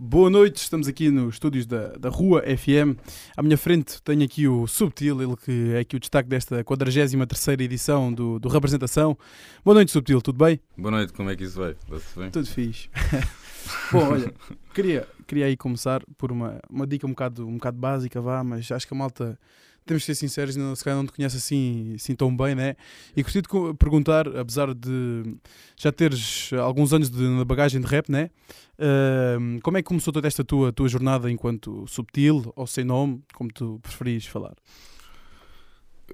Boa noite, estamos aqui nos estúdios da, da Rua FM. À minha frente tenho aqui o Subtil, ele que é aqui o destaque desta 43 edição do, do Representação. Boa noite, Subtil, tudo bem? Boa noite, como é que isso vai? Bem? Tudo fixe. Bom, olha, queria, queria aí começar por uma, uma dica um bocado, um bocado básica, vá, mas acho que a malta temos que ser sinceros, não, se calhar não te conhece assim, assim tão bem, né? E gostaria de perguntar, apesar de já teres alguns anos de, bagagem de rap, né? Uh, como é que começou toda esta tua, tua jornada enquanto subtil ou sem nome, como tu preferis falar?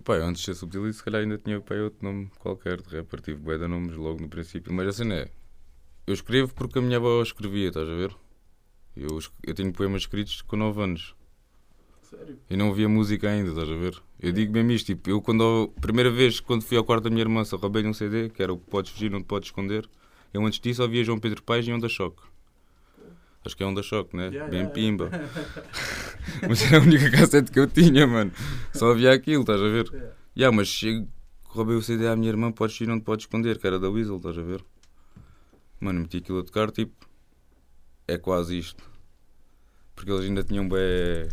Pai, antes de ser subtil, se calhar ainda tinha pai, outro nome qualquer de rapper. Tive bué de nomes logo no princípio. Mas assim é. Eu escrevo porque a minha avó escrevia, estás a ver? Eu, eu tenho poemas escritos com 9 anos. Sério? E não ouvia música ainda, estás a ver? Eu digo mesmo isto, tipo, eu quando a primeira vez quando fui ao quarto da minha irmã, só roubei-lhe um CD, que era o Podes Fugir, não te podes esconder. Eu antes disso ouvia João Pedro Paes e Onda Choque. Acho que é Onda Choque, né? Yeah, Bem yeah, pimba. mas era a única cassete que eu tinha, mano. Só havia aquilo, estás a ver? Yeah. Yeah, mas chego, roubei o CD à minha irmã, Podes Fugir, não te podes esconder, que era da Weasel, estás a ver? Mano, meti aquilo a tocar, tipo, é quase isto. Porque eles ainda tinham bem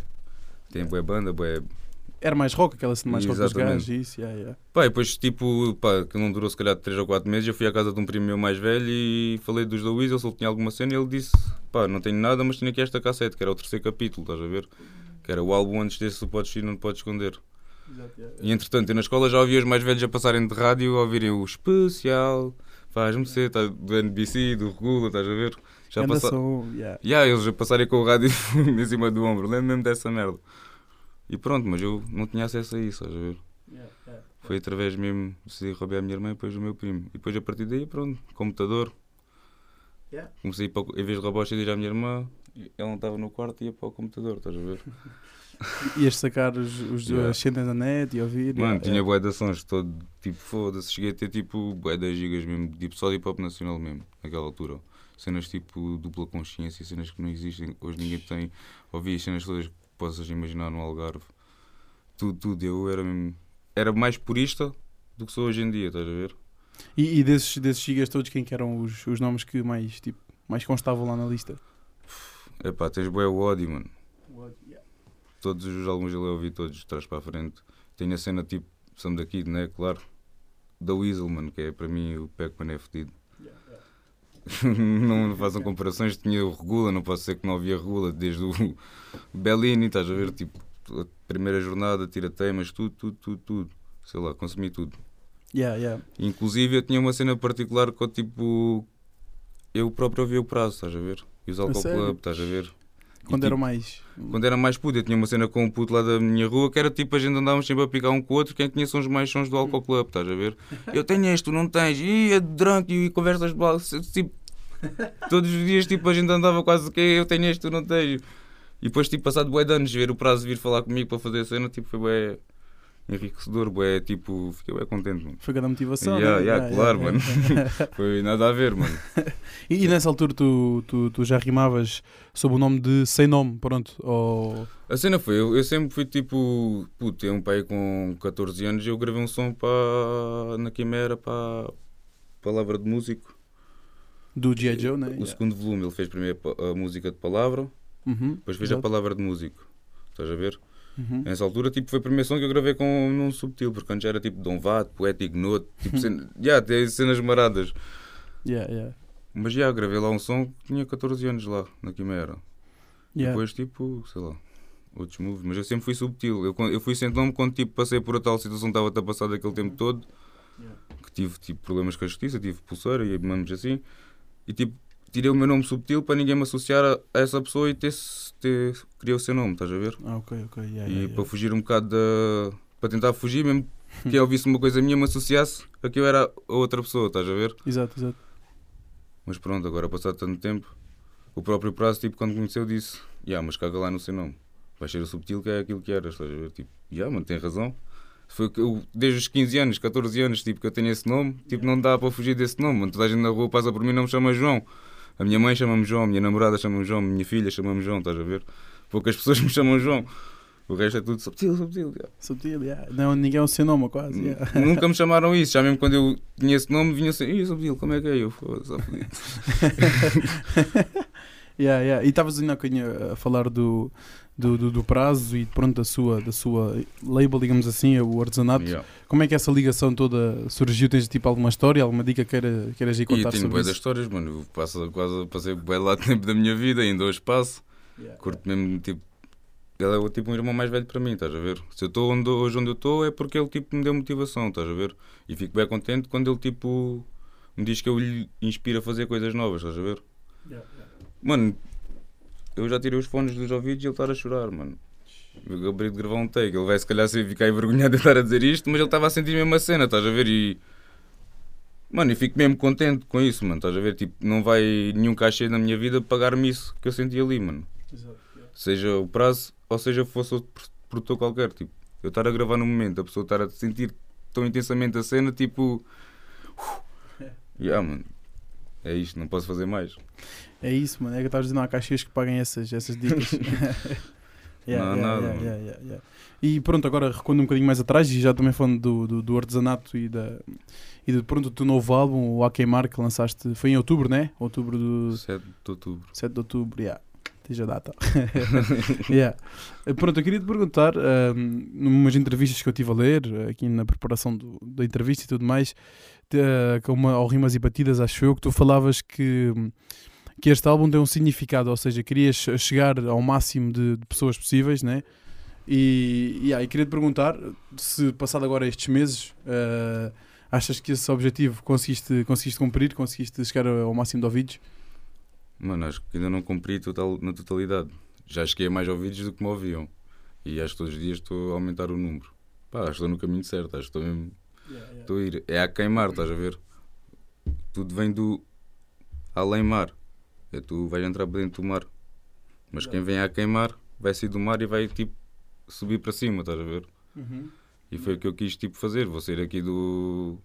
tem boa banda, boa. Era mais rock, aquela cena mais rock dos gajos, isso, yeah, yeah. Pá, e depois, tipo, pá, que não durou se calhar 3 ou 4 meses, eu fui à casa de um primo meu mais velho e falei dos da Weasel, se ele tinha alguma cena, e ele disse: pá, não tenho nada, mas tenho aqui esta cassete, que era o terceiro capítulo, estás a ver? Que era o álbum antes desse, tu podes ir, não te podes esconder. Exato, yeah, E entretanto, eu na escola já ouvia os mais velhos a passarem de rádio, a ouvirem o especial, faz-me ser, tá, do NBC, do Regula, estás a ver? Já Ganda passa... som, yeah. Yeah, eles a passarem com o rádio em cima do ombro, lembro mesmo dessa merda. E pronto, mas eu não tinha acesso a isso, estás a ver? Yeah, yeah. Foi através mesmo, decidi roubar a minha irmã e depois o meu primo. E depois a partir daí, pronto, computador. Yeah. Comecei a ir para, o- em vez de roubar os CDs à minha irmã, ela não estava no quarto e ia para o computador, estás a ver? Ias sacar os, os Yeah. as cenas na net e ouvir. Mano, yeah, tinha yeah. bué de ações, todo tipo, foda-se, cheguei a ter tipo bué 10 gigas mesmo, tipo só de hip hop nacional mesmo, naquela altura. Cenas tipo dupla consciência, cenas que não existem, hoje ninguém tem. Ouvi as cenas todas possas imaginar no Algarve. Tudo, tudo, eu era. Era mais purista do que sou hoje em dia, estás a ver? E, e desses, desses gigas todos, quem que eram os, os nomes que mais, tipo, mais constavam lá na lista? Epá, tens bué o ódio, mano. Todos os álbuns eu ouvi todos de trás para a frente. Tenho a cena tipo Sam da Kid, né? Claro. Da Weasel, mano, que é para mim o Pac-Man é fedido. não façam comparações, tinha o Regula, não posso ser que não havia Regula desde o Bellini, estás a ver? Tipo, a primeira jornada, tira temas, tudo, tudo, tudo, tudo. Sei lá, consumi tudo. Yeah, yeah. Inclusive eu tinha uma cena particular com tipo. Eu próprio ouvia o prazo, estás a ver? E os sério? Club, estás a ver? E, Quando tipo, mais. quando era mais puto, eu tinha uma cena com um puto lá da minha rua que era tipo a gente andávamos sempre a picar um com o outro, quem tinha sons mais sons do Alcohol Club, estás a ver? Eu tenho este, tu não tens, e é de drunk e conversas de bala, tipo, todos os dias tipo a gente andava quase que eu tenho este, tu não tens. E depois, tipo, passado bué de anos, ver o prazo vir falar comigo para fazer a cena, tipo, foi bué enriquecedor, bué, tipo, fiquei bué contente, mano. Foi grande motivação. Yeah, né? yeah, claro, yeah. Foi nada a ver, mano. e, e nessa altura tu, tu, tu já rimavas sob o nome de Sem Nome, pronto. Ou... A cena foi, eu, eu sempre fui tipo, puto, tenho um pai com 14 anos e eu gravei um som para na Quimera para Palavra de Músico. Do G.I. Joe, né? O Yeah. segundo volume ele fez primeiro a música de palavra, Uhum, depois fez a exato. palavra de músico. Estás a ver? Uhum. Nessa altura tipo, foi a primeira som que eu gravei com num subtil, porque antes era tipo Dom Vato, Poético Note, tipo, cena, yeah, tem cenas maradas. Yeah, yeah. Mas já, gravei lá um som que tinha 14 anos lá, na Quimera. Yeah. Depois, tipo, sei lá, outros moves. Mas eu sempre fui subtil. Eu, eu fui sentando-me quando tipo, passei por a tal situação que estava a passar daquele tempo todo. Yeah. Que tive tipo, problemas com a justiça, tive pulseira e manos assim. E tipo, tirei o meu nome subtil para ninguém me associar a, a essa pessoa e ter, ter, criei o seu nome, estás a ver? Ah, ok, ok. Yeah, e yeah, yeah. para fugir um bocado da. para tentar fugir, mesmo que quem ouvisse uma coisa minha me associasse a que eu era a outra pessoa, estás a ver? Exato, exato. Mas pronto, agora passado tanto tempo, o próprio prazo, tipo, quando conheceu, disse: Ya, mas caga lá no seu nome. Vai ser o subtil que é aquilo que eras, estás a ver? Tipo, ya, mano, tem razão. Foi que eu, desde os 15 anos, 14 anos, tipo, que eu tenho esse nome, tipo, não dá para fugir desse nome, mano. Toda a gente na rua passa por mim e não me chama João. A minha mãe chama-me João, a minha namorada chama-me João, a minha filha chama-me João, estás a ver? Poucas pessoas me chamam João. O resto é tudo subtil, subtil. ya. Subtil, yeah. Não, ninguém é o seu nome, quase. Yeah. Nunca me chamaram isso, já mesmo quando eu tinha esse nome, vinha assim, Ih, subtil, como é que é? Eu, foda-se. Yeah, yeah. E estavas ainda a falar do, do, do, do prazo e pronto da sua, da sua label, digamos assim, o artesanato. Yeah. Como é que essa ligação toda surgiu? Tens tipo alguma história, alguma dica que queira, queiras E contar eu tenho sobre isso? histórias, mano. Eu passo, quase passei bué lá tempo da minha vida, ainda hoje passo. Yeah, Curto mesmo, tipo. Ele é tipo um irmão mais velho para mim, estás a ver? Se eu estou onde, hoje onde eu estou é porque ele tipo me deu motivação, estás a ver? E fico bem contente quando ele tipo me diz que eu lhe inspiro a fazer coisas novas, estás a ver? yeah. Mano, eu já tirei os fones dos ouvidos e ele estar a chorar, mano. Eu acabei de gravar um take, ele vai se calhar ficar envergonhado de estar a dizer isto, mas ele estava a sentir mesmo a cena, estás a ver? E. Mano, e fico mesmo contente com isso, mano, estás a ver? Tipo, não vai nenhum cachê na minha vida pagar-me isso que eu senti ali, mano. Exato. Seja o prazo ou seja fosse outro produtor qualquer, tipo. Eu estar a gravar no momento, a pessoa estar a sentir tão intensamente a cena, tipo. Yeah, mano. É isto, não posso fazer mais. É isso, mano. É que eu estava dizendo, há caixas que paguem essas, essas dicas. Yeah, Não yeah, nada, yeah. E pronto, agora recuando um bocadinho mais atrás e já também falando do, do, do artesanato e da e de pronto, do teu novo álbum, o A Queimar, que lançaste, foi em outubro, né? Outubro do 7 de outubro. 7 de outubro, yeah. Tens a data. yeah. Pronto, eu queria te perguntar, um, numas entrevistas que eu estive a ler, eh, aqui na preparação do- da entrevista e tudo mais, de, eh, com uma, ao Rimas e Batidas, acho eu, que tu falavas que, que este álbum tem um significado, ou seja, querias chegar ao máximo de, de pessoas possíveis, né? E, yeah, e queria te perguntar se, passado agora estes meses, eh, achas que esse objetivo conseguiste, conseguiste cumprir, conseguiste chegar ao máximo de ouvidos? Mano, acho que ainda não cumpri total, na totalidade. Já cheguei a mais ouvidos do que me ouviam. E acho que todos os dias estou a aumentar o número. Pá, acho que estou no caminho certo. Acho que estou mesmo. Estou a ir. É a queimar, estás a ver? Tudo vem do além mar. É tu vais entrar para dentro do mar. Mas quem vem a queimar vai sair do mar e vai tipo subir para cima, estás a ver? Uhum. E foi o que eu quis tipo fazer. Vou sair aqui do.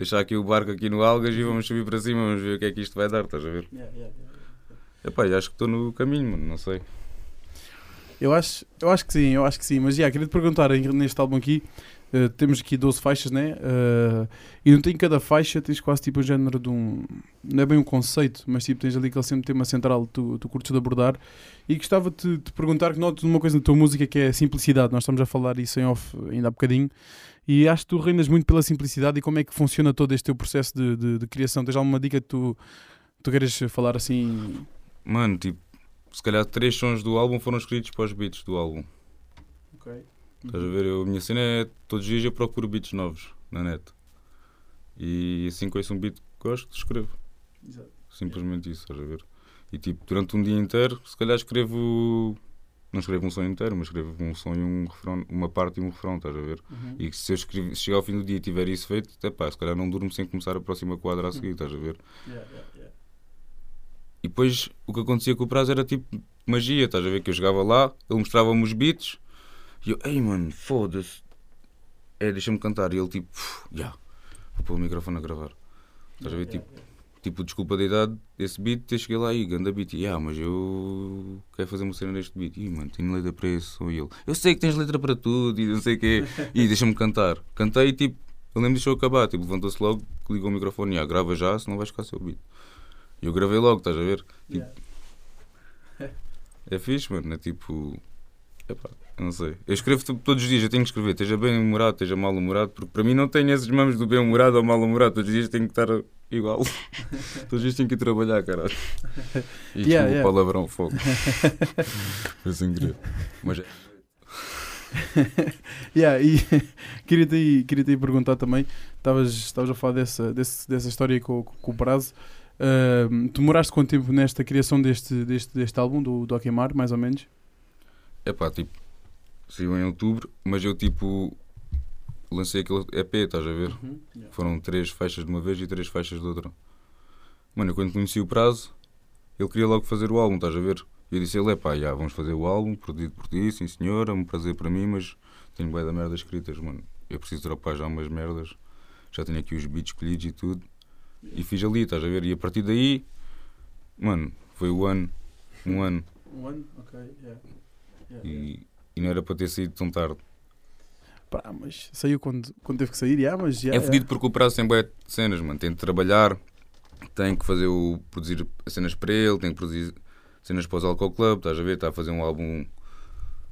Deixar aqui o barco aqui no Algas e vamos subir para cima, vamos ver o que é que isto vai dar, estás a ver? Yeah, yeah, yeah. Epá, acho que estou no caminho, mano, não sei. Eu acho, eu acho que sim, eu acho que sim. Mas já, queria te perguntar neste álbum aqui. eh, temos aqui 12 faixas, né? Eh, e não tem cada faixa, tens quase tipo o género de um. Não é bem um conceito, mas tipo tens ali aquele sempre tema central que tu, tu curtes de abordar. E gostava de te perguntar que notas uma coisa na tua música que é a simplicidade. Nós estamos a falar isso em off ainda há bocadinho. E acho que tu reinas muito pela simplicidade e como é que funciona todo este teu processo de, de, de criação. Tens alguma dica que tu, tu queres falar assim? Mano, tipo, se calhar três sons do álbum foram escritos para os beats do álbum. Ok. Estás a ver? Eu, a minha cena é todos os dias eu procuro beats novos na net. E assim que ouço um beat que gosto, escrevo. Exato. Simplesmente isso, estás a ver? E tipo, durante um dia inteiro, se calhar escrevo. Não escrevo um som inteiro, mas escrevo um e um refrão, uma parte e um refrão, estás a ver? Uhum. E que se eu escrever, se chegar ao fim do dia e tiver isso feito, até pá, se calhar não durmo sem começar a próxima quadra a seguir, estás a ver? Yeah, yeah, yeah. E depois o que acontecia com o prazo era tipo magia, estás a ver? Que eu chegava lá, ele mostrava-me os beats e eu, ei mano, foda-se, é, deixa-me cantar. E ele tipo, já, vou pôr o microfone a gravar. Estás a ver? Tipo, tipo, desculpa da idade desse beat, eu cheguei lá e ganda beat. E ah, mas eu quero fazer uma cena neste beat. Ih, mano, tenho letra para esse som. E ele, eu sei que tens letra para tudo e não sei o quê. E deixa-me cantar. Cantei e tipo, ele nem me deixou acabar. Tipo, levantou-se logo, ligou o microfone e ah, grava já, senão vais ficar seu beat. E eu gravei logo, estás a ver? Tipo, Yeah. É fixe, mano. É tipo. Epá, eu não sei. Eu escrevo tipo, todos os dias, eu tenho que escrever, esteja bem humorado, esteja mal humorado, porque para mim não tenho esses mamos do bem humorado ou mal humorado. Todos os dias tenho que estar igual. todos os dias tenho que ir trabalhar, caralho. E Yeah, desculpa yeah. o palavrão, fogo. Foi sem querer. Mas é. Yeah, e queria-te aí, queria-te aí perguntar também, estavas a falar dessa, desse- dessa história com, com o prazo. Tu demoraste quanto tempo nesta criação deste, deste, deste álbum, do, do A Queimar, mais ou menos? Epá, tipo, saiu em outubro, mas eu tipo. Lancei aquele EP, estás a ver? Foram três faixas de uma vez e três faixas de outra. Mano, eu quando conheci o prazo, ele queria logo fazer o álbum, estás a ver? E eu disse ele, pá, já, vamos fazer o álbum, produzido por ti, sim senhor, é um prazer para mim, mas tenho bué da merda escritas, mano. Eu preciso dropar já umas merdas, já tenho aqui os beats escolhidos e tudo. E fiz ali, estás a ver? E a partir daí, mano, foi o ano, um ano, Um ano? Ok, yeah. e, e não era para ter saído tão tarde. Pá, mas saiu quando, quando teve que sair, yeah, mas já. É fodido porque o prazo tem de cenas, mano. Tem de trabalhar, tenho que fazer o, produzir cenas para ele, tenho que produzir cenas para os Alcohol Club, estás a ver? Está a fazer um álbum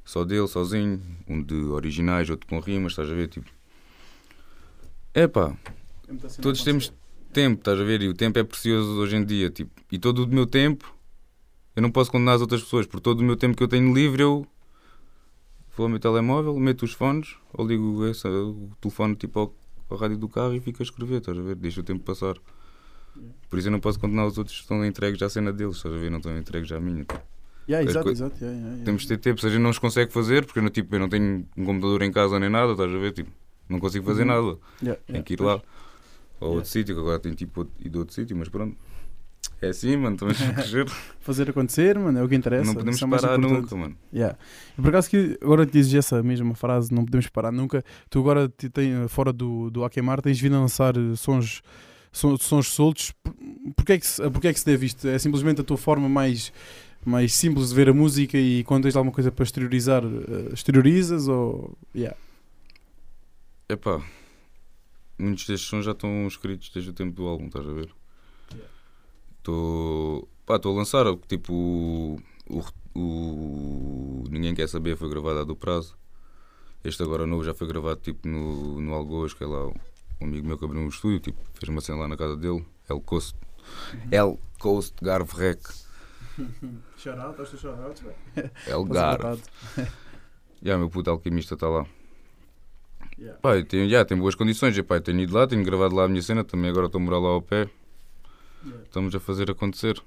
só dele, sozinho, um de originais, outro com rimas, estás a ver? Tipo, é pá, todos temos tempo, estás a ver? E o tempo é precioso hoje em dia, tipo, e todo o meu tempo eu não posso condenar as outras pessoas, por todo o meu tempo que eu tenho livre eu vou ao meu telemóvel, meto os fones, ou ligo esse, o telefone tipo ao, ao rádio do carro e fico a escrever, estás a ver? Deixa o tempo passar. Por isso eu não posso condenar os outros que estão entregues à cena deles, estás a ver? Não estão entregues à minha. Tipo. Yeah, exato, exato. yeah, yeah. Temos de ter tempo, a gente não os consegue fazer, porque eu não, tipo, eu não tenho um computador em casa nem nada, estás a ver? Tipo, não consigo fazer Uhum. nada. Yeah, que ir lá. Ou outro sítio, que agora tem tipo outro- ido a outro sítio, mas pronto. É assim, mano, estamos a crescer. Fazer acontecer, mano, é o que interessa. não podemos é parar nunca, mano. Yeah. E por acaso que agora que dizes essa mesma frase, não podemos parar nunca. Tu agora te tem, fora do, do Akemar tens vindo a lançar eh, sons, sons, sons soltos. Por- Porquê é, que se, porquê é que se deve isto? É simplesmente a tua forma mais, mais simples de ver a música e quando tens alguma coisa para exteriorizar, eh, exteriorizas ou. Yeah. Epá, muitos destes sons já estão escritos desde o tempo do álbum, estás a ver? Estou. A lançar, tipo. O, o, o Ninguém Quer Saber foi gravado há do prazo. Este agora novo já foi gravado tipo no, no Algoz, que é lá um amigo meu que abriu um estúdio, tipo, fez uma cena lá na casa dele, El Coast. El Coast Garve Rec. Shout out, estás shout out, El Garve. Já, meu puto alquimista está lá. Pá, eu tenho, já, tem boas condições. E, pá, eu tenho ido lá, tenho gravado lá a minha cena, também agora estou a morar lá ao pé. Estamos a fazer acontecer.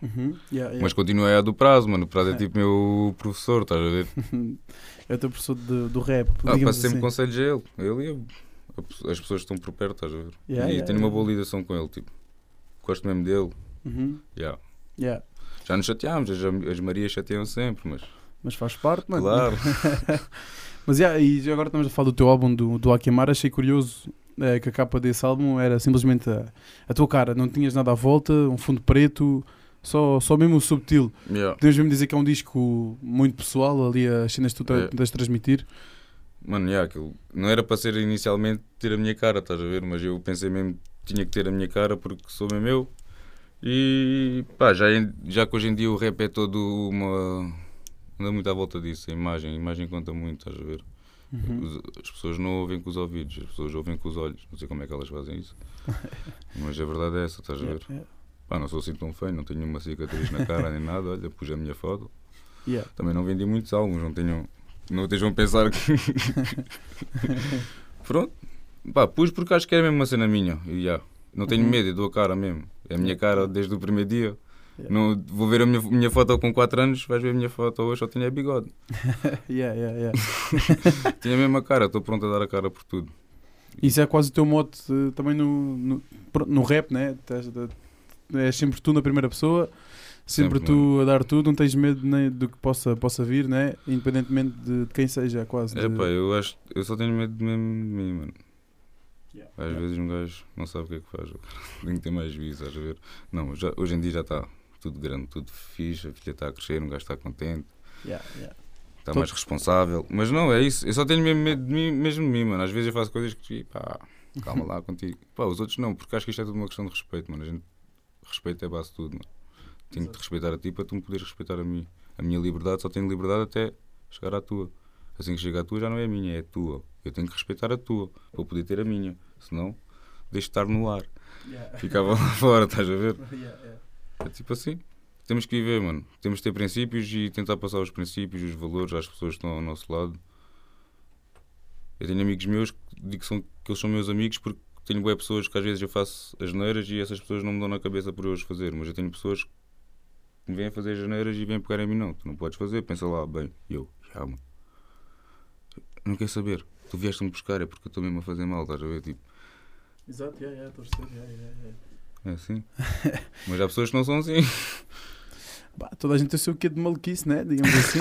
Uhum. Yeah, yeah. Mas continua a do prazo, mano. O prazo é tipo meu professor, estás a ver? É o teu professor de- do rap. Ah, passo sempre assim. conselhos a ele. Ele e a- as pessoas que estão por perto, estás a ver? Yeah, e yeah, tenho uma yeah. boa ligação com ele, tipo. Gosto mesmo dele. Uhum. já. Yeah. Já nos chateámos, as, as Marias chateiam sempre, mas. Mas faz parte, mano. Claro. Mas yeah, e agora estamos a falar do teu álbum do, do Akemar, achei curioso eh, que a capa desse álbum era simplesmente a, a tua cara, não tinhas nada à volta, um fundo preto, só, só mesmo o subtil. Yeah. Podemos mesmo dizer que é um disco muito pessoal, ali as cenas que tu É. tentas transmitir. Mano, já, aquilo não era para ser inicialmente ter a minha cara, estás a ver? Mas eu pensei mesmo que tinha que ter a minha cara porque sou mesmo eu. E pá, já, já que hoje em dia o rap é todo uma. anda muito à volta disso, a imagem. A imagem conta muito, estás a ver? Uhum. As pessoas não ouvem com os ouvidos, as pessoas ouvem com os olhos. Não sei como é que elas fazem isso. Mas a verdade é essa, estás a ver? Yeah, yeah, Pá, não sou assim tão feio, não tenho nenhuma cicatriz na cara nem nada. Olha, pus a minha foto. yeah. Também não vendi muitos álbuns, não tenho. Não estejam a pensar que. Pronto. Pá, pus porque acho que é mesmo uma cena minha. E já. Não tenho Uhum. medo, eu dou a cara mesmo. É a minha cara desde o primeiro dia. Yeah. Não, vou ver a minha, minha foto com 4 anos, vais ver a minha foto hoje, só tinha bigode. Yeah, yeah, yeah. Tinha a mesma cara, estou pronto a dar a cara por tudo. Isso é quase o teu mote eh, também no, no, no rap, né? Tens de- É sempre tu na primeira pessoa, sempre, Sempre, tu a dar tudo, não tens medo nem do que possa, possa vir, né? Independentemente de, de quem seja, quase. É de- pá, eu acho. Eu só tenho medo de mim, mano. Yeah. Às vezes um gajo não sabe o que é que faz. Tem que ter mais juízo, a ver? Não, já, hoje em dia já está tudo grande, tudo fixe, a filha está a crescer, um gajo está contente, Yeah, yeah. está Tô- mais responsável. Mas não, é isso. Eu só tenho mesmo medo de mim, mesmo de mim, mano. Às vezes eu faço coisas que, pá, calma lá contigo. Pá, os outros não, porque acho que isto é tudo uma questão de respeito, mano. A gente, respeito é base de tudo, mano. Tenho que te respeitar a ti para tu me poderes respeitar a mim. A minha liberdade só tenho liberdade até chegar à tua. Assim que chega à tua já não é a minha, é a tua. Eu tenho que respeitar a tua para poder ter a minha. Senão, deixo de estar no ar. Yeah. Ficava lá fora, estás a ver? Yeah, yeah. É tipo assim. Temos que viver, mano. Temos que ter princípios e tentar passar os princípios, os valores às pessoas que estão ao nosso lado. Eu tenho amigos meus que digo que, são, que eles são meus amigos porque tenho boas pessoas que às vezes eu faço as neiras e essas pessoas não me dão na cabeça por eu as fazer. Mas eu tenho pessoas que me vêm fazer as neiras e vêm pegar em mim. Não, tu não podes fazer. Pensa lá, bem. Eu, já, mano. Não quero saber. Tu vieste-me buscar, é porque eu estou mesmo a fazer mal, estás a ver? Tipo, Exato, yeah, yeah, estou a perceber, yeah, yeah, yeah. É assim. Mas há pessoas que não são assim. Bah, toda a gente tem o seu quê de maluquice, né? Digamos assim.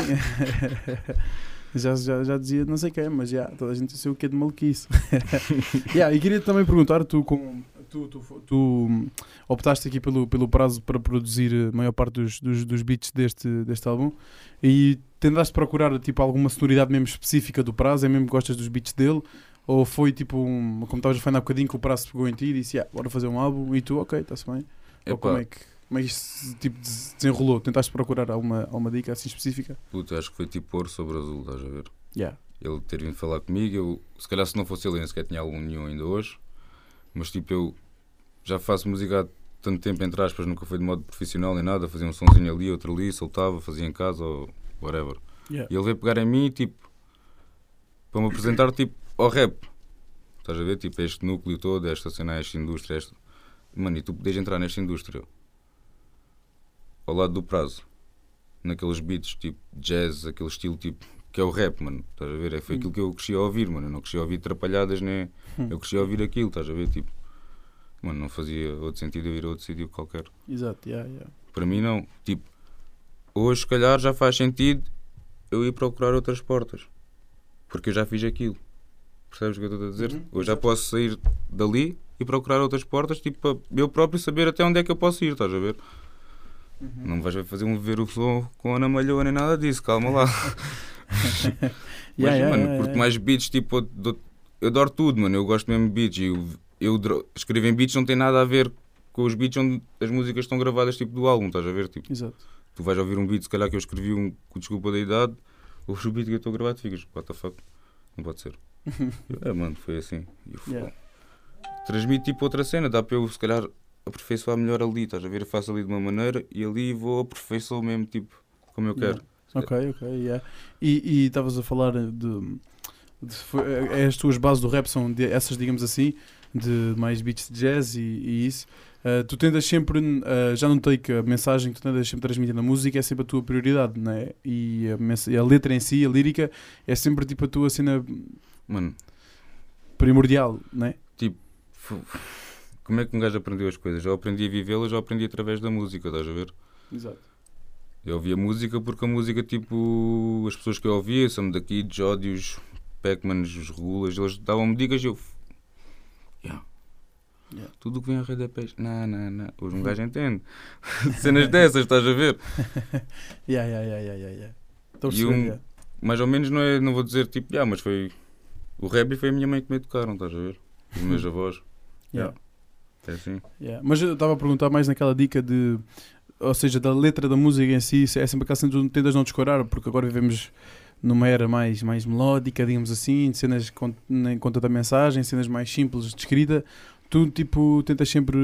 já, já, já dizia não sei quem, mas já, toda a gente tem o seu quê de maluquice. yeah, e queria também perguntar, tu, com, tu, tu, tu optaste aqui pelo, pelo prazo para produzir a maior parte dos, dos, dos beats deste, deste álbum e tentaste procurar tipo, alguma sonoridade mesmo específica do prazo, é mesmo que gostas dos beats dele? Ou foi tipo, um, como estavas a falar há bocadinho, que o prazo pegou em ti e disse, yeah, bora fazer um álbum e tu, ok, está-se bem. Ou como é que, como é que isto tipo, se desenrolou? Tentaste procurar alguma, alguma dica assim específica? Puta, acho que foi tipo ouro sobre azul, estás a ver? Yeah. Ele ter vindo falar comigo, eu, se calhar se não fosse ele, nem sequer tinha algum nenhum ainda hoje. Mas tipo, eu já faço música há tanto tempo, entre aspas, nunca foi de modo profissional nem nada. Fazia um sonzinho ali, outro ali, soltava, fazia em casa ou whatever. Yeah. E ele veio pegar em mim, tipo, para me apresentar, tipo, ao rap. Estás a ver? Tipo, este núcleo todo, esta cena, esta indústria, esta... Mano, e tu podes entrar nesta indústria ao lado do prazo, naqueles beats, tipo, jazz, aquele estilo, tipo, que é o rap, mano. Estás a ver? É, foi Hum. aquilo que eu cresci a ouvir, mano. Eu não cresci a ouvir trapalhadas, nem... Hum. Eu cresci a ouvir aquilo, estás a ver? Tipo, mano, não fazia outro sentido eu ir a outro sítio qualquer. Exato, yeah, yeah. Para mim, não. Tipo, hoje, se calhar, já faz sentido eu ir procurar outras portas. Porque eu já fiz aquilo. Percebes o que eu estou a dizer? Uhum. Hoje já posso sair dali e procurar outras portas, tipo, para eu próprio saber até onde é que eu posso ir, estás a ver? Uhum. Não vais fazer um ver o som com a Ana Malhoa nem nada disso, calma lá. Mas, Yeah, mano, yeah, curto yeah. mais beats, tipo, eu, eu adoro tudo, mano. Eu gosto mesmo de beats. Eu, eu escrever em beats não tem nada a ver com os beats onde as músicas estão gravadas, tipo, do álbum, estás a ver? Tipo, Exato. tu vais ouvir um beat, se calhar que eu escrevi um com desculpa da idade, ouves o beat que eu estou a gravar, tu ficas, what the fuck? Não pode ser. É, mano, foi assim. E Yeah. Transmite tipo outra cena, dá para eu, se calhar, aperfeiçoar melhor ali, estás a ver? Eu faço ali de uma maneira e ali vou aperfeiçoar mesmo, tipo, como eu quero. Ok, ok, yeah. E estavas a falar de, de- foi- é, as tuas bases do rap são de- essas, digamos assim, de mais beats de jazz e, e isso. Uh, tu tentas sempre, uh, já notei que a mensagem que tu tentas sempre transmitir na música é sempre a tua prioridade, não é? E a, e a letra em si, a lírica, é sempre tipo a tua cena Mano, primordial, não é? fu- como é que um gajo aprendeu as coisas? Eu aprendi a vivê-las, eu aprendi através da música, estás a ver? Exato. Eu ouvia música porque a música, tipo, as pessoas que eu ouvia, são daqui, de Jódios, Pac-Mans, os Regulas, eles davam-me dicas e eu. Yeah. Yeah. Tudo o que vem à rede é peixe. Não, não, não. Hoje um gajo entende. Cenas dessas, estás a ver? Yeah, yeah, yeah, yeah, yeah, yeah. E um-. Mais ou menos, não, é, não vou dizer tipo, yeah, mas foi. O rap foi a minha mãe que me educaram, estás a ver? Os meus avós. Yeah. É assim. Yeah. Mas eu estava a perguntar mais naquela dica de. Ou seja, da letra da música em si, é sempre aquela cena de tu tentas não descorar, porque agora vivemos numa era mais, mais melódica, digamos assim, de cenas com, em conta da mensagem, cenas mais simples de escrita. Tu, tipo, tentas sempre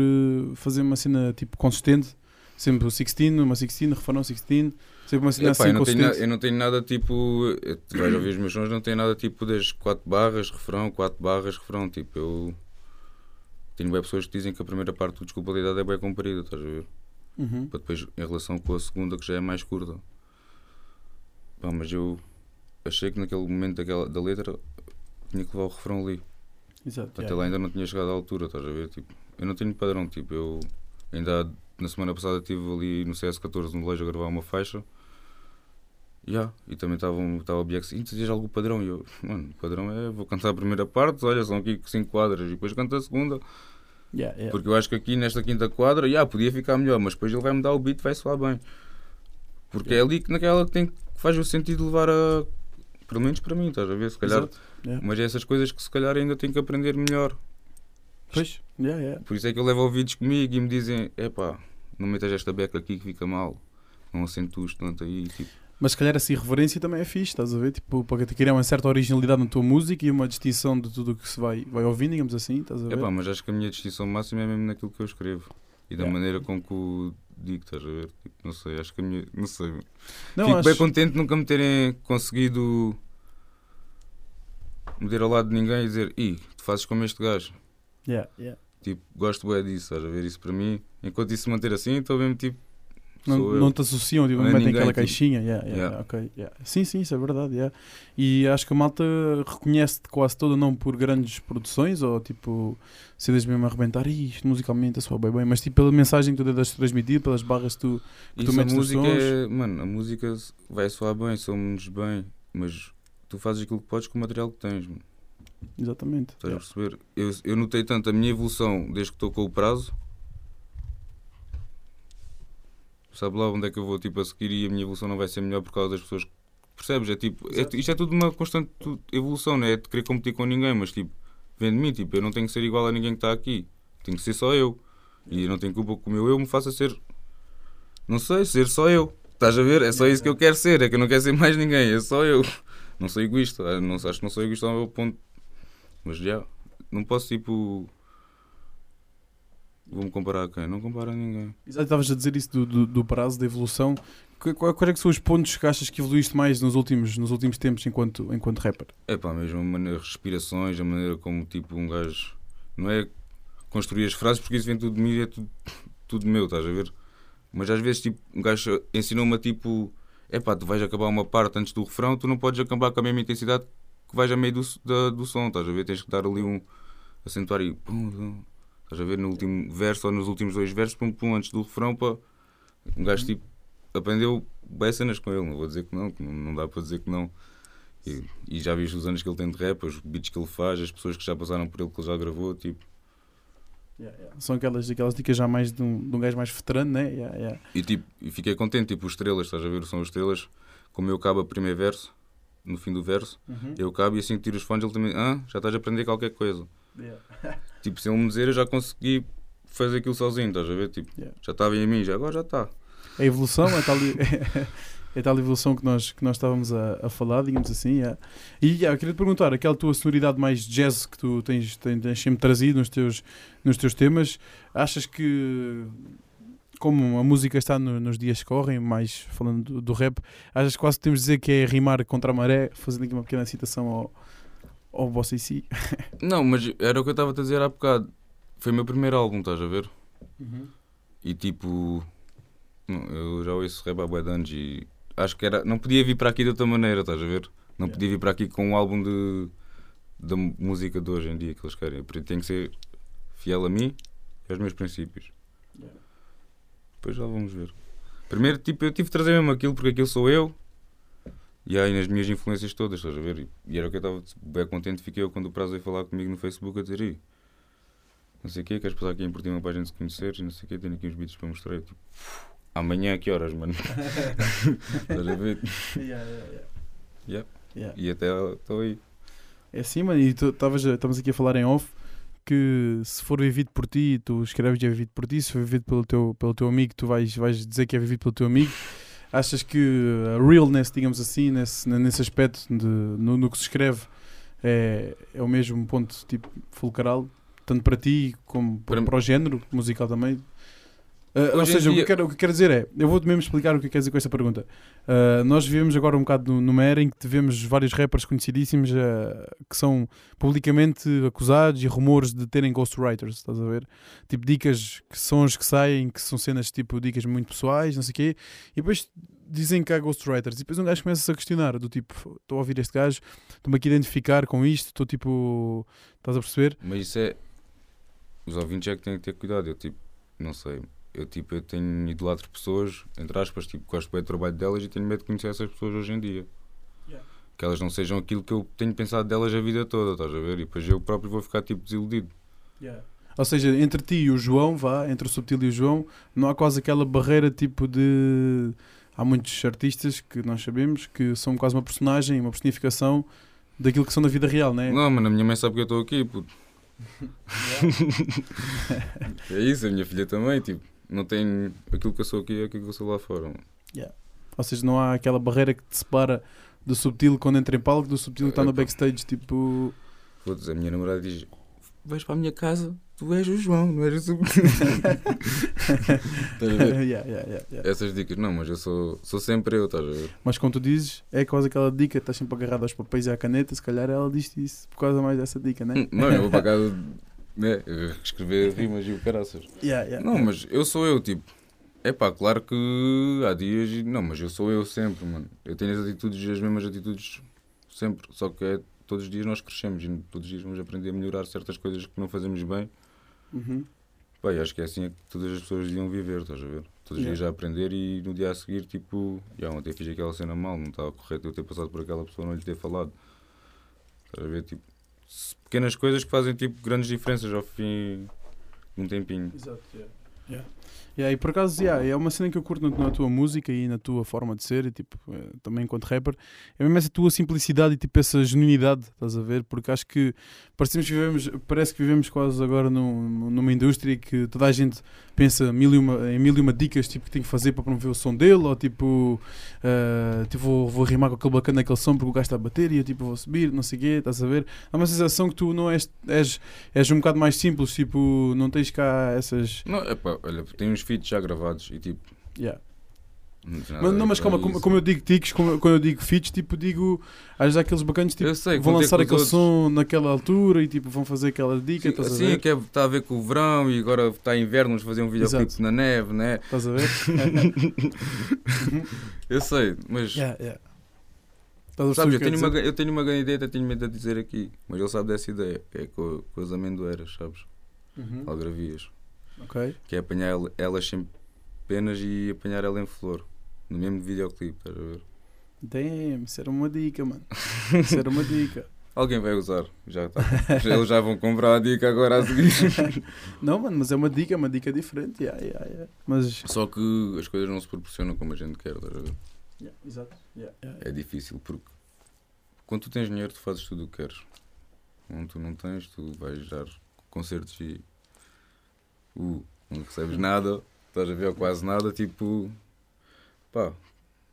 fazer uma cena, tipo, consistente, sempre o 16, uma 16, refrão 16, sempre uma cena Epá, assim eu, não tenho, eu não tenho nada tipo. eu- Tu vais ouvir os meus sons, não tenho nada tipo das 4 barras, refrão, 4 barras, refrão. Tipo, eu. Tenho bem pessoas que dizem que a primeira parte do Desculpabilidade é bem comprida, estás a ver? Uhum. Para depois, em relação com a segunda, que já é mais curta. Pá, mas eu achei que naquele momento daquela, da letra tinha que levar o refrão ali. Exato. Até yeah. lá ainda não tinha chegado à altura, estás a ver? Tipo, eu não tenho padrão, tipo, eu ainda há- na semana passada estive ali no CS14 no Lejo a gravar uma faixa. Yeah, e também estava o BX, e tens algum padrão? E eu, mano, o padrão é, vou cantar a primeira parte, olha, são aqui 5 quadras, e depois canto a segunda, Yeah, yeah. porque eu acho que aqui nesta quinta quadra, yeah, podia ficar melhor, mas depois ele vai me dar o beat, vai soar bem. Porque é ali que naquela que tem que faz o sentido levar a. Pelo menos para mim, estás a ver? Se calhar. Mas é essas coisas que se calhar ainda tenho que aprender melhor. Pois, yeah, yeah. Por isso é que eu levo ouvidos comigo e me dizem: epá, não metas esta beca aqui que fica mal. Não acentues tanto aí. Tipo, Mas se calhar essa irreverência também é fixe, estás a ver? Tipo, para te criar uma certa originalidade na tua música e uma distinção de tudo o que se vai, vai ouvindo, digamos assim, estás a ver? epá, mas acho que a minha distinção máxima é mesmo naquilo que eu escrevo e da Yeah. maneira com que o digo, estás a ver? Tipo, não sei, acho que a minha. Não sei. Não, Fico acho... bem contente de nunca me terem conseguido meter ao lado de ninguém e dizer: Ih, tu fazes como este gajo. Yeah, yeah. Tipo, gosto bem disso, estás a ver? Isso para mim, enquanto isso se manter assim, estou mesmo tipo. Não, não te associam, tipo, Não é metem ninguém, aquela tipo, caixinha. Yeah, yeah, yeah. ok, yeah. Sim, sim, isso é verdade. yeah. E acho que a malta reconhece-te quase toda, não por grandes produções ou tipo cedas mesmo a arrebentar, "Ih, isto musicalmente é só bem bem, mas tipo pela mensagem que tu tentas transmitir, pelas barras que tu. que tu Isso a metes nos música sons. é. Mano, a música vai soar bem, somos bem, mas tu fazes aquilo que podes com o material que tens, mano. Exatamente. Estás a perceber? Eu, eu notei tanto a minha evolução desde que estou com o prazo. Sabe lá onde é que eu vou tipo, a seguir e a minha evolução não vai ser melhor por causa das pessoas. que- Percebes? É tipo, é- isto é tudo uma constante evolução, não é de querer competir com ninguém, mas tipo, vem de mim, tipo, eu não tenho que ser igual a ninguém que está aqui. Tenho que ser só eu. E não tenho culpa que o meu eu me faça ser. Não sei, ser só eu. Estás a ver? É só isso que eu quero ser. É que eu não quero ser mais ninguém. É só eu. Não sou egoísta. Não, acho que não sou egoísta ao meu ponto. Mas já. Não posso tipo. Vou-me comparar a quem? Não comparo a ninguém. Exato, estavas a dizer isso do, do, do prazo, da evolução. Qu- Quais quais é que são os pontos que achas que evoluíste mais nos últimos, nos últimos tempos enquanto, enquanto rapper? É pá, mesmo a maneira, respirações, a maneira como tipo um gajo. Não é construir as frases porque isso vem tudo de mim e é tudo, tudo meu, estás a ver? Mas às vezes tipo, um gajo ensinou-me a tipo. É pá, tu vais acabar uma parte antes do refrão, tu não podes acabar com a mesma intensidade que vais a meio do, da- do som, estás a ver? Tens que dar ali um. acentuar e. Pum, pum, estás a ver? No último verso ou nos últimos dois versos, pum, pum, antes do refrão, para. Um gajo tipo. aprendeu bem cenas com ele, não vou dizer que não, que não, dá para dizer que não. E, e já vi os anos que ele tem de rap, os beats que ele faz, as pessoas que já passaram por ele, que ele já gravou, tipo. São aquelas, aquelas dicas já mais de um, de um gajo mais veterano, né? Yeah, yeah. E, tipo, fiquei contente, tipo, os estrelas, estás a ver? São os estrelas, como eu cabo o primeiro verso, no fim do verso, eu cabo e assim que tiro os fones, ele também, ah, já estás a aprender qualquer coisa. Tipo, se ele me dizer, eu já consegui fazer aquilo sozinho, estás a ver? Tipo, Yeah. já estava em mim, já agora já está. A evolução é tal, é tal evolução que nós, que nós estávamos a, a falar, digamos assim. yeah. E yeah, eu queria te perguntar, aquela tua sonoridade mais jazz que tu tens, tens, tens sempre trazido nos teus, nos teus temas, achas que, como a música está no- nos dias que correm, mais falando do, do rap, achas que quase temos de dizer que é rimar contra a maré, fazendo aqui uma pequena citação ao, ao Bossa e Si? Não, mas era o que eu estava a dizer há bocado. Foi o meu primeiro álbum, estás a ver? E tipo, eu já ouço rap há bué e acho que era, não podia vir para aqui de outra maneira, estás a ver? Não Yeah. podia vir para aqui com um álbum de, da música de hoje em dia que eles querem. Tem que ser fiel a mim e aos meus princípios. Yeah. Depois já vamos ver. Primeiro, tipo, eu tive de trazer mesmo aquilo porque aquilo sou eu. E aí nas minhas influências todas, estás a ver? E, e era o que eu estava bem contente, fiquei eu quando o Prazo veio falar comigo no Facebook a dizer "Ih, não sei o quê, queres passar aqui em Portimão para a gente se conhecer e não sei o quê, tenho aqui uns vídeos para mostrar. Eu, tipo, amanhã a que horas, mano? Estás a ver? Yeah. Yeah. E até estou aí. É assim, mano, e tu estavas aqui a falar em off que se for vivido por ti, tu escreves que é vivido por ti, se for vivido pelo teu, pelo teu amigo, tu vais, vais dizer que é vivido pelo teu amigo. Achas que a realness, digamos assim, nesse, nesse aspecto, de, no, no que se escreve, é, é o mesmo ponto tipo fulcral, tanto para ti como para, Para- para o género musical também? Ah, ou seja, o, que eu dia- quero, o que eu quero dizer é, eu vou-te mesmo explicar o que eu quero dizer com esta pergunta. Uh, nós vivemos agora um bocado numa era em que vemos vários rappers conhecidíssimos uh, que são publicamente acusados e rumores de terem ghostwriters, estás a ver? Tipo dicas que são as que saem, que são cenas tipo dicas muito pessoais, não sei o quê, e depois dizem que há ghostwriters, e depois um gajo começa-se a questionar, do tipo, estou a ouvir este gajo, estou-me aqui a identificar com isto, estou tipo, estás a perceber? Mas isso é. Os ouvintes é que têm que ter cuidado. Eu, tipo, não sei. Eu, tipo, eu tenho idolatro pessoas, entre aspas, tipo, gosto bem do trabalho delas e tenho medo de conhecer essas pessoas hoje em dia. Yeah. Que elas não sejam aquilo que eu tenho pensado delas a vida toda, estás a ver? E depois eu próprio vou ficar, tipo, desiludido. Ou seja, entre ti e o João, vá, entre o Subtil e o João, não há quase aquela barreira tipo de. Há muitos artistas que nós sabemos que são quase uma personagem, uma personificação daquilo que são na vida real, né? Não, mas a minha mãe sabe que eu estou aqui, puto. É isso, a minha filha também, tipo, não tem aquilo que eu sou aqui é aquilo que eu sou lá fora. mano. Ou seja, não há aquela barreira que te separa do Subtil quando entra em palco, do Subtil que está no backstage, tipo. Foda-se, a minha namorada diz: Vais para a minha casa, tu és o João, não és o Subtil. Estás a ver? Yeah, yeah, yeah, yeah. Essas dicas, não, mas eu sou, sou sempre eu, estás a ver? Mas como tu dizes, é quase aquela dica, estás sempre agarrado aos papéis e à caneta, se calhar ela diz isso por causa mais dessa dica, né? Não, eu vou para casa né, escrever rimas e o caraças. Yeah, yeah, Não, yeah. mas eu sou eu, tipo. É pá, claro que há dias. Não, mas eu sou eu sempre, mano. Eu tenho as atitudes, as mesmas atitudes sempre. Só que é todos os dias nós crescemos e todos os dias vamos aprender a melhorar certas coisas que não fazemos bem. Uhum. Pá, e acho que é assim que todas as pessoas deviam viver, estás a ver? Todos os dias a aprender e no dia a seguir, tipo, já ontem fiz aquela cena mal, não estava correto eu ter passado por aquela pessoa não lhe ter falado. Estás a ver? Tipo, pequenas coisas que fazem tipo grandes diferenças ao fim de um tempinho. Exato, yeah. Yeah, e por acaso, yeah, é uma cena que eu curto na, na tua música e na tua forma de ser, e, tipo, eh, também enquanto rapper, é mesmo essa tua simplicidade e tipo, essa genuinidade, estás a ver? Porque acho que parecemos que vivemos, parece que vivemos quase agora num, numa indústria que toda a gente pensa mil uma, em mil e uma dicas tipo, que tem que fazer para promover o som dele, ou tipo, uh, tipo vou, vou rimar com aquele bacana daquele som porque o gajo está a bater e eu tipo, vou subir, não sei o quê, estás a ver? Há uma sensação que tu não és, és, és um bocado mais simples, tipo, não tens cá essas. Não, epá, olha, tem uns feats já gravados e tipo. Yeah. Não, Mas, não, mas calma, como, como eu digo tics, como, quando eu digo feats, tipo, digo, às vezes aqueles bacanas tipo, sei, vão lançar aquele outros. som naquela altura e tipo, vão fazer aquela dica, Sim, estás assim, que é- está a ver com o verão e agora está inverno, vamos fazer um videoclipe na neve, né? Estás a ver? Eu sei, mas yeah, yeah. Estás sabes, eu tenho, uma, eu tenho uma grande ideia, até tenho medo de dizer aqui, mas ele sabe dessa ideia, que é com, com as amendoeiras, sabes? Uhum. Algravias, Ok. que é apanhar el- elas sem penas e apanhar ela em flor, no mesmo videoclipe, estás a ver? Damn, isso era uma dica, mano. Isso era uma dica. Alguém vai usar, já está. Eles já vão comprar a dica agora a seguir. Não, mano, mas é uma dica, é uma dica diferente. Yeah, yeah, yeah. Mas. Só que as coisas não se proporcionam como a gente quer, estás a ver? Yeah, exato. Yeah, yeah, É difícil porque quando tu tens dinheiro tu fazes tudo o que queres. Quando tu não tens, tu vais dar concertos e uh, não recebes nada, estás a ver ou quase nada, tipo pá,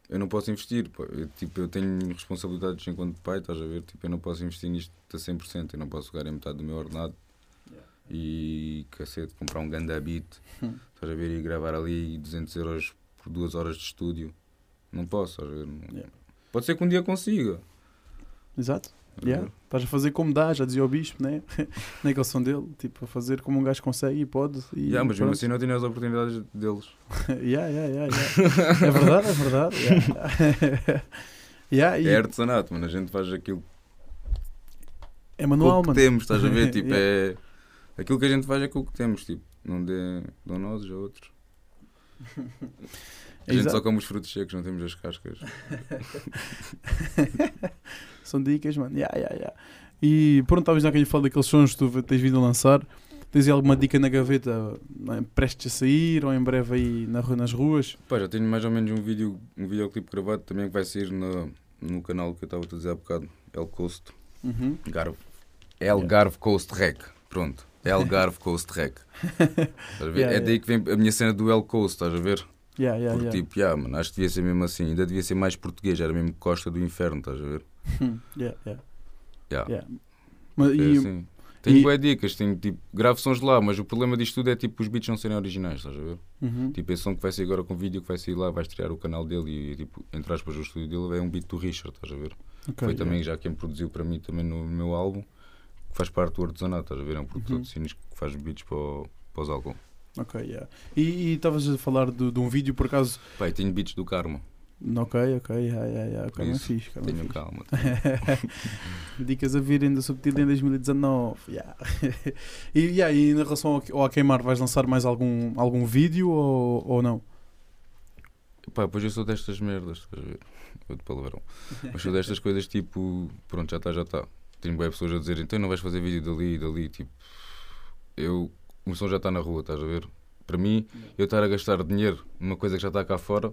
eu não posso investir, pá. Eu, tipo, eu tenho responsabilidades enquanto pai, estás a ver, tipo, eu não posso investir nisto a 100%, eu não posso pegar em metade do meu ordenado e cacete, comprar um ganda beat, estás a ver, e gravar ali 200 euros por duas horas de estúdio. Não posso, estás a ver? Não- Yeah. Pode ser que um dia consiga. Exato. Estás a Yeah. ver? Estás a fazer como dá, já dizia o bispo, né? Naquele som dele. Tipo, a fazer como um gajo consegue e pode. E Yeah, mas mesmo assim não tenho as oportunidades deles. yeah, yeah, yeah, yeah. É verdade, é verdade. Yeah. yeah, e É artesanato, mano. A gente faz aquilo é manual, o que mano. temos, estás a ver? Tipo, Yeah. é. Aquilo que a gente faz é com o que temos, tipo. Não dê dão nós a outros. A gente Exato. só come os frutos secos, não temos as cascas. São dicas, mano. Yeah, yeah, yeah. E pronto, talvez já que gente fala daqueles sons que tu tens vindo a lançar, tens aí alguma dica na gaveta né, prestes a sair ou em breve aí na, nas ruas? Pá, já tenho mais ou menos um vídeo, um videoclipe gravado também que vai sair no, no canal que eu estava a dizer há bocado, El Coast. Uhum. Garve. Algarve Coast Rec. Pronto. Algarve Coast Rec. Yeah, é daí que vem a minha cena do El Coast, estás a ver? Yeah, yeah, Porque yeah. tipo, yeah, mano, acho que devia ser mesmo assim. Ainda devia ser mais português, era mesmo Costa do Inferno, estás a ver? Hum, yeah, yeah, Yeah. yeah. Mas, É e, assim. Tenho e- boas dicas, tenho tipo, gravo sons lá, mas o problema disto tudo é tipo os beats não serem originais, estás a ver? Uhum. Tipo, esse som que vai sair agora com vídeo, que vai sair lá, vai estrear o canal dele e tipo, entre aspas, o estúdio dele é um beat do Richard, estás a ver? Ok, Foi yeah. também já quem produziu para mim também no meu álbum, que faz parte do artesanato, estás a ver? É um produtor Uhum. de cines que faz beats para, o- para os álbuns. Ok, yeah. E estavas a falar de, de um vídeo por acaso. E tenho beats do Karma, Ok, ok, yeah, yeah, yeah. Calma isso, fixe, calma tenham calma. Dicas a virem da Subtil em 2019. Yeah. e, yeah, e em relação ao, ao a queimar, vais lançar mais algum, algum vídeo ou, ou não? Pá, pois eu sou destas merdas, estás a ver? Eu de palavrão. Mas sou destas coisas tipo, pronto, já está, já está. Tenho boas pessoas a dizer, então não vais fazer vídeo dali e dali. Tipo, eu, o som já está na rua, estás a ver? Para mim, eu estar a gastar dinheiro numa coisa que já está cá fora,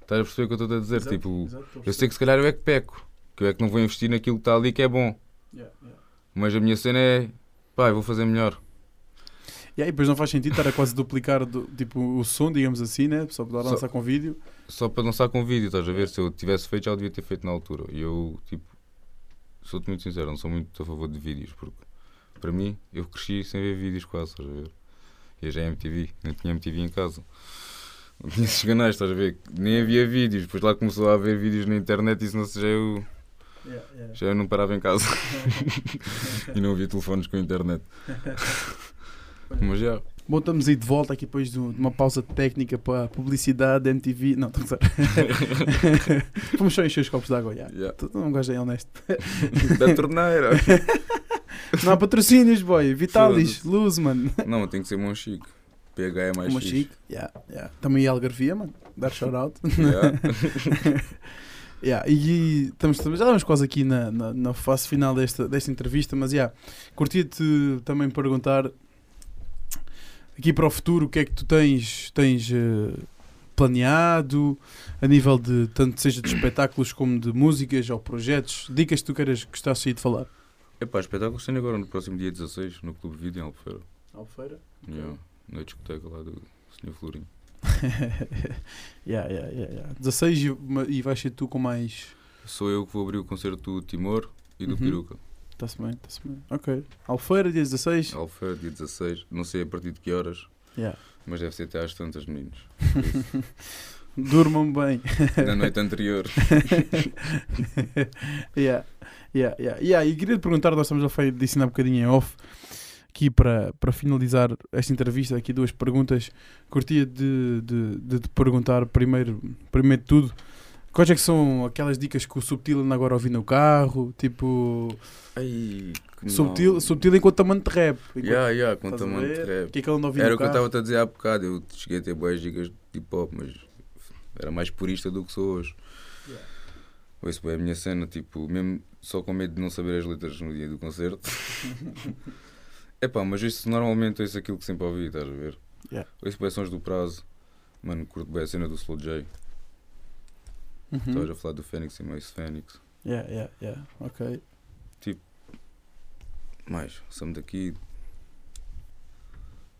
estás a perceber o que eu estou a dizer? Exato, tipo, exato, eu sei que se calhar eu é que peco, que eu é que não vou investir naquilo que está ali que é bom. Yeah, yeah. Mas a minha cena é, pá, eu vou fazer melhor. E aí, depois não faz sentido estar a quase duplicar do- tipo, o som, digamos assim, né? Só para Só- lançar com vídeo. Só para lançar com vídeo, estás a ver? Se eu tivesse feito, já o devia ter feito na altura. E eu, tipo, sou-te muito sincero, não sou muito a favor de vídeos, porque para mim, eu cresci sem ver vídeos quase, estás a ver? E eu já é MTV, nem tinha MTV em casa. Não tinha esses canais, estás a ver? Nem havia vídeos, depois lá começou a haver vídeos na internet e isso não se já eu, Yeah, yeah. já eu não parava em casa e não havia telefones com internet. Mas já, Bom, estamos aí de volta aqui depois de um- uma pausa técnica para a publicidade, MTV. Não, estou a. Vamos só encher os copos de água, já. já. Tu não gosto é honesto. da torneira. Não há patrocínios, boy. Vitalis. Luz, mano. Não, tem que ser Monchique. PH é mais Uma fixe. chique. Yeah, yeah. Também Algarvia, mano. Dar shout-out. Yeah. Yeah, e estamos, já estamos quase aqui na, na, na fase final desta, desta entrevista, mas yeah, curtia-te também perguntar aqui para o futuro, o que é que tu tens, tens eh, planeado a nível de tanto seja de espetáculos como de músicas ou projetos? Dicas que tu queiras aí de falar? Epá, espetáculo sendo agora no próximo dia 16, no Clube Vídeo em Albufeira. Albufeira? Yeah, na discoteca lá do Sr. Florinho. yeah, yeah, yeah, yeah. 16 e, e vais ser tu com mais. Sou eu que vou abrir o concerto do Timor e do Uhum. Peruca. Está-se bem, está-se bem. Ok. Albufeira, dia 16. Albufeira, dia 16. Não sei a partir de que horas, Yeah. mas deve ser até às tantas, meninos. Durmam bem. Na noite anterior. yeah. Yeah, yeah, yeah. E queria te perguntar, nós estamos a disso há um bocadinho em off, aqui para, para finalizar esta entrevista, aqui duas perguntas. Curtia de, de, de te perguntar primeiro, primeiro de tudo, quais é que são aquelas dicas que o Subtil anda agora a ouvir no carro? Tipo, Ai, Subtil, subtil enquanto amante de rap. Enquanto, Yeah, yeah, quanto Estás a amante de rap. O que é que ele anda a ouvir Era o que eu estava a dizer há bocado. Eu cheguei a ter boas gigas de hip hop, mas era mais purista do que sou hoje. Yeah. Isso é a minha cena, tipo, mesmo só com medo de não saber as letras no dia do concerto. Epá, mas isso normalmente ouço aquilo que sempre ouvi, estás a ver? Yeah. Ouço bem sons do prazo. Mano, curto bem a cena do Slow J. Estavas Uhum. a falar do Fênix e mais Fênix. Yeah, yeah, yeah. Ok. Mais, somos daqui.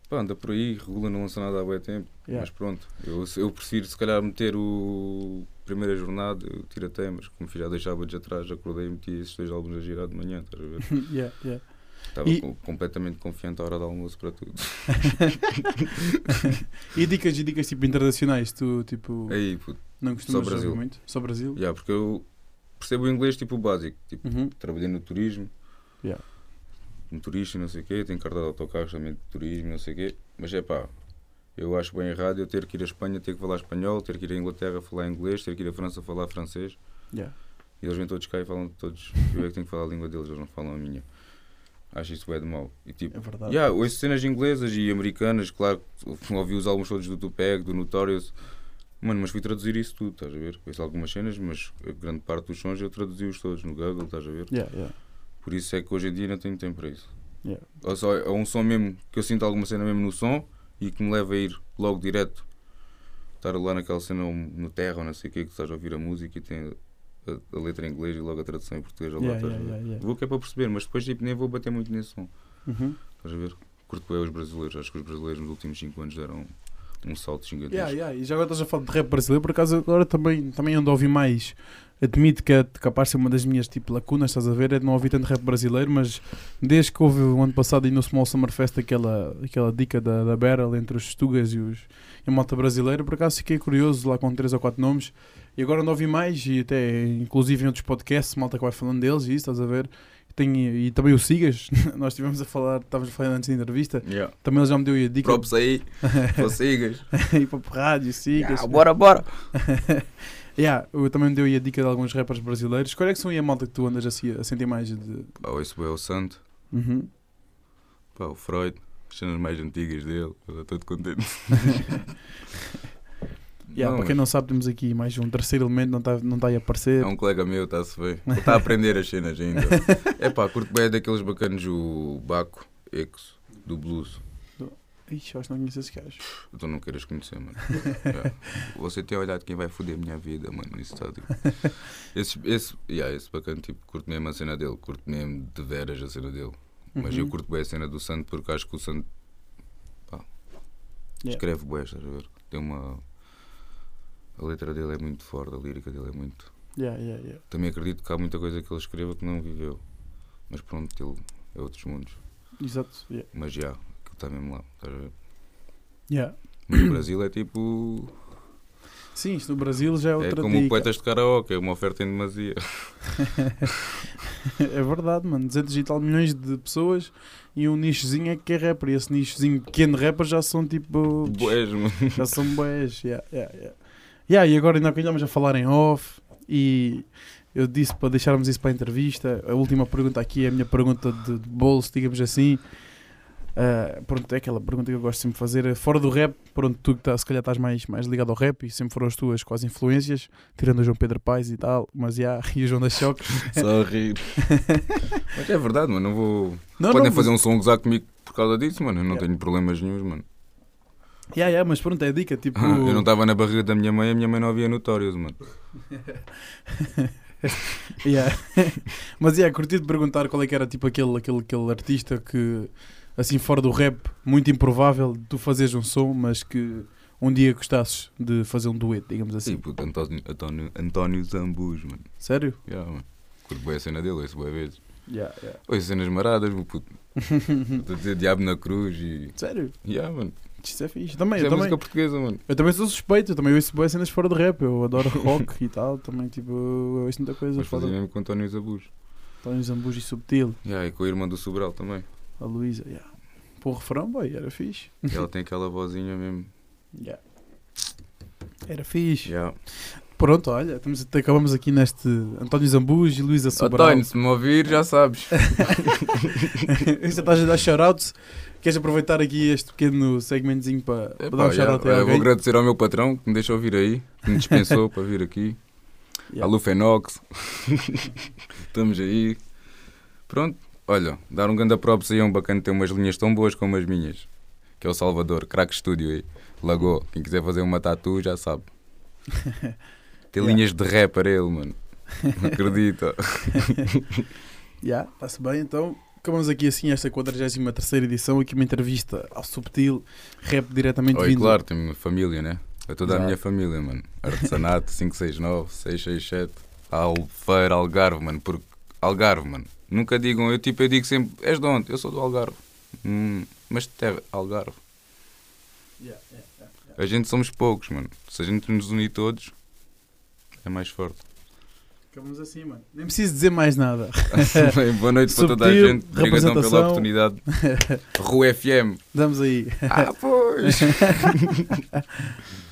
Pá, anda por aí, regula, não lança nada há bem tempo. Yeah. Mas pronto, eu, eu prefiro se calhar meter o primeira jornada, eu tiro temas, como já deixava de atrás, acordei e meti esses dois álbuns a girar de manhã, estás a ver? yeah, yeah. Estava E- com- completamente confiante à hora do almoço para tudo. E dicas e dicas tipo internacionais, tu tipo Aí, puto, não costumas só Brasil. muito? Só Brasil? yeah, porque eu percebo o inglês tipo o básico, tipo, Uhum. trabalhei no turismo, Yeah. Motorista e não sei o quê, tenho carta de autocarros também de turismo, não sei o quê, mas é pá, eu acho bem errado eu ter que ir à Espanha, ter que falar espanhol, ter que ir à Inglaterra falar inglês, ter que ir à França falar francês. Yeah. E eles vêm todos cá e falam todos. Eu é que tenho que falar a língua deles, eles não falam a minha. Acho isso é de mal. E tipo, É verdade. yeah, ouço cenas inglesas e americanas, claro, ouvi os álbuns todos do Tupac, do Notorious. Mano, mas fui traduzir isso tudo, estás a ver? Ouço algumas cenas, mas a grande parte dos sons eu traduzi-os todos no Google, estás a ver? Yeah, yeah. Por isso é que hoje em dia não tenho tempo para isso. Yeah. Ou só é um som mesmo, que eu sinto alguma cena mesmo no som e que me leva a ir logo direto. Estar lá naquela cena no terra ou não sei o que, que estás a ouvir a música e tem a, a letra em inglês e logo a tradução em português. lá, Yeah, estás a yeah, ver? yeah, yeah. Vou que é para perceber, mas depois tipo, nem vou bater muito nesse som. Uhum. Estás a ver? Curto bem os brasileiros. Acho que os brasileiros nos últimos 5 anos deram um salto gigantesco. Yeah, yeah. E já agora estás a falar de rap brasileiro, por acaso agora também, também ando a ouvir mais. Admito que é capaz de ser uma das minhas tipo, lacunas, estás a ver? É de não ouvir tanto rap brasileiro, mas desde que houve o ano passado aí no Small Summer Fest aquela, aquela dica da, da Battle entre os Stugas e, os, e a malta brasileira, por acaso fiquei curioso lá com 3 ou 4 nomes. E agora ando a ouvir mais, e até inclusive em outros podcasts, malta que vai falando deles e isso, estás a ver? E, tenho- e também o Sigas, nós estivemos a falar, estávamos a falar antes da entrevista, Yeah. também ele já me deu a dica. Props aí, consigas. e para rádio, Sigas. Yeah, bora, bora. Yeah, eu também me deu a dica de alguns rappers brasileiros. Qual é que são aí a malta que tu andas assim, a sentir mais de. Pá, isso é o Santo, Uhum. pá, o Freud, as cenas mais antigas dele. Eu estou todo contente. Yeah, Não, para quem não sabe, temos aqui mais um terceiro elemento, não está não tá a aparecer. É um colega meu, está-se bem. Ele está a aprender as cenas ainda. É pá, curto bem daqueles bacanos, o Baco, Exo, do Blues. Ixi, acho que não conheço esse gajo. Então não queiras conhecer, mano. Yeah. Você tem olhado quem vai foder a minha vida, mano, nesse estádio. Esse, esse, yeah, esse bacana, tipo, curto mesmo a cena dele, curto mesmo de veras a cena dele. Mas eu Uhum. curto bem a cena do Santo porque acho que o Santo pá, Yeah. escreve bem, estás a ver? Tem uma. A letra dele é muito forte, a lírica dele é muito. Yeah, yeah, yeah. Também acredito que há muita coisa que ele escreva que não viveu. Mas pronto, ele é outros mundos. Exato. Yeah. Mas já, aquilo está mesmo lá, estás a ver? Yeah. Mas o Brasil é tipo. Sim, isto no Brasil já é É outra como dica. poetas de karaoke, é uma oferta em demasia. é verdade, mano. 200 e tal milhões de pessoas e um nichozinho é que é rapper. E esse nichozinho pequeno de rapper já são tipo. Boés, mano. Já são boés. Yeah, yeah, yeah. Yeah, e agora ainda estamos a falar em off e eu disse para deixarmos isso para a entrevista. A última pergunta aqui é a minha pergunta de, de bolso, digamos assim. Ah, pronto, é aquela pergunta que eu gosto sempre de fazer. Fora do rap, pronto, tu que tá, se calhar estás mais, mais ligado ao rap e sempre foram as tuas quase influências, tirando o João Pedro Paes e tal, mas já, e o João da Choque. Só a rir. Mas é verdade, mano. Não vou. Não, Podem não, fazer um som gozar comigo por causa disso, mano. Eu não Yeah. tenho problemas nenhums, mano. Yeah, yeah, mas pronto, é dica. Tipo, Eu não estava na barriga da minha mãe, a minha mãe não havia Notorious, mano. Yeah. Mas yeah, curti de perguntar qual é que era tipo aquele, aquele, aquele artista que, assim fora do rap, muito improvável de tu fazeres um som, mas que um dia gostasses de fazer um dueto, digamos assim. Sim, puto, António, António, António Zambus, mano. Sério? Yeah, mano. Curto bem a cena dele, ouço boas vezes. Yeah, yeah. Ouço cenas maradas, meu puto. Estou a dizer Diabo na Cruz e. Sério? Yeah, mano. Isto é fixe. Também, Isso eu, é também, música portuguesa, mano. eu também sou suspeito, eu também ouço boas cenas fora de rap, eu adoro rock e tal, também tipo, eu ouço muita coisa Mas fazia fora. mesmo com António Zabus. Tony Zambus e Subtil, Yeah, e com a irmã do Sobral também. a Luísa, yeah. Pô, o refrão, boy, era fixe. E ela tem aquela vozinha mesmo. Yeah. Era fixe. Yeah. Pronto, olha, estamos, acabamos aqui neste António Zambus e Luísa Sobral. António, se me ouvir, já sabes. Já estás a dar shoutouts. Queres aproveitar aqui este pequeno segmentozinho para, para dar um yeah, shoutout a eu vou agradecer ao meu patrão que me deixou vir aí, que me dispensou para vir aqui. Yeah. A Lufenox. Estamos aí. Pronto, olha, dar um grande props aí a um bacana ter umas linhas tão boas como as minhas. Que é o Salvador, Crack Studio aí. Lagoa. Quem quiser fazer uma tatu já sabe. Tem Yeah. linhas de rap para ele, mano. Não acredita. Yeah, está-se bem, então acabamos aqui assim esta 43 edição, aqui uma entrevista ao Subtil, rap diretamente Oi, vindo. claro, tenho uma família, né? É toda a Exato. minha família, mano. Artesanato 569, 667, Alfeira, Algarve, mano. Porque Algarve, mano. Nunca digam, eu tipo, eu digo sempre, és de onde? Eu sou do Algarve. Hum, mas de terra, Algarve. Yeah, yeah, yeah. A gente somos poucos, mano. Se a gente nos unir todos, é mais forte. Acabamos assim, mano. Nem preciso dizer mais nada. Boa noite para toda a Subtil, gente. Obrigadão pela oportunidade. Rua FM. Damos aí. Ah, pois.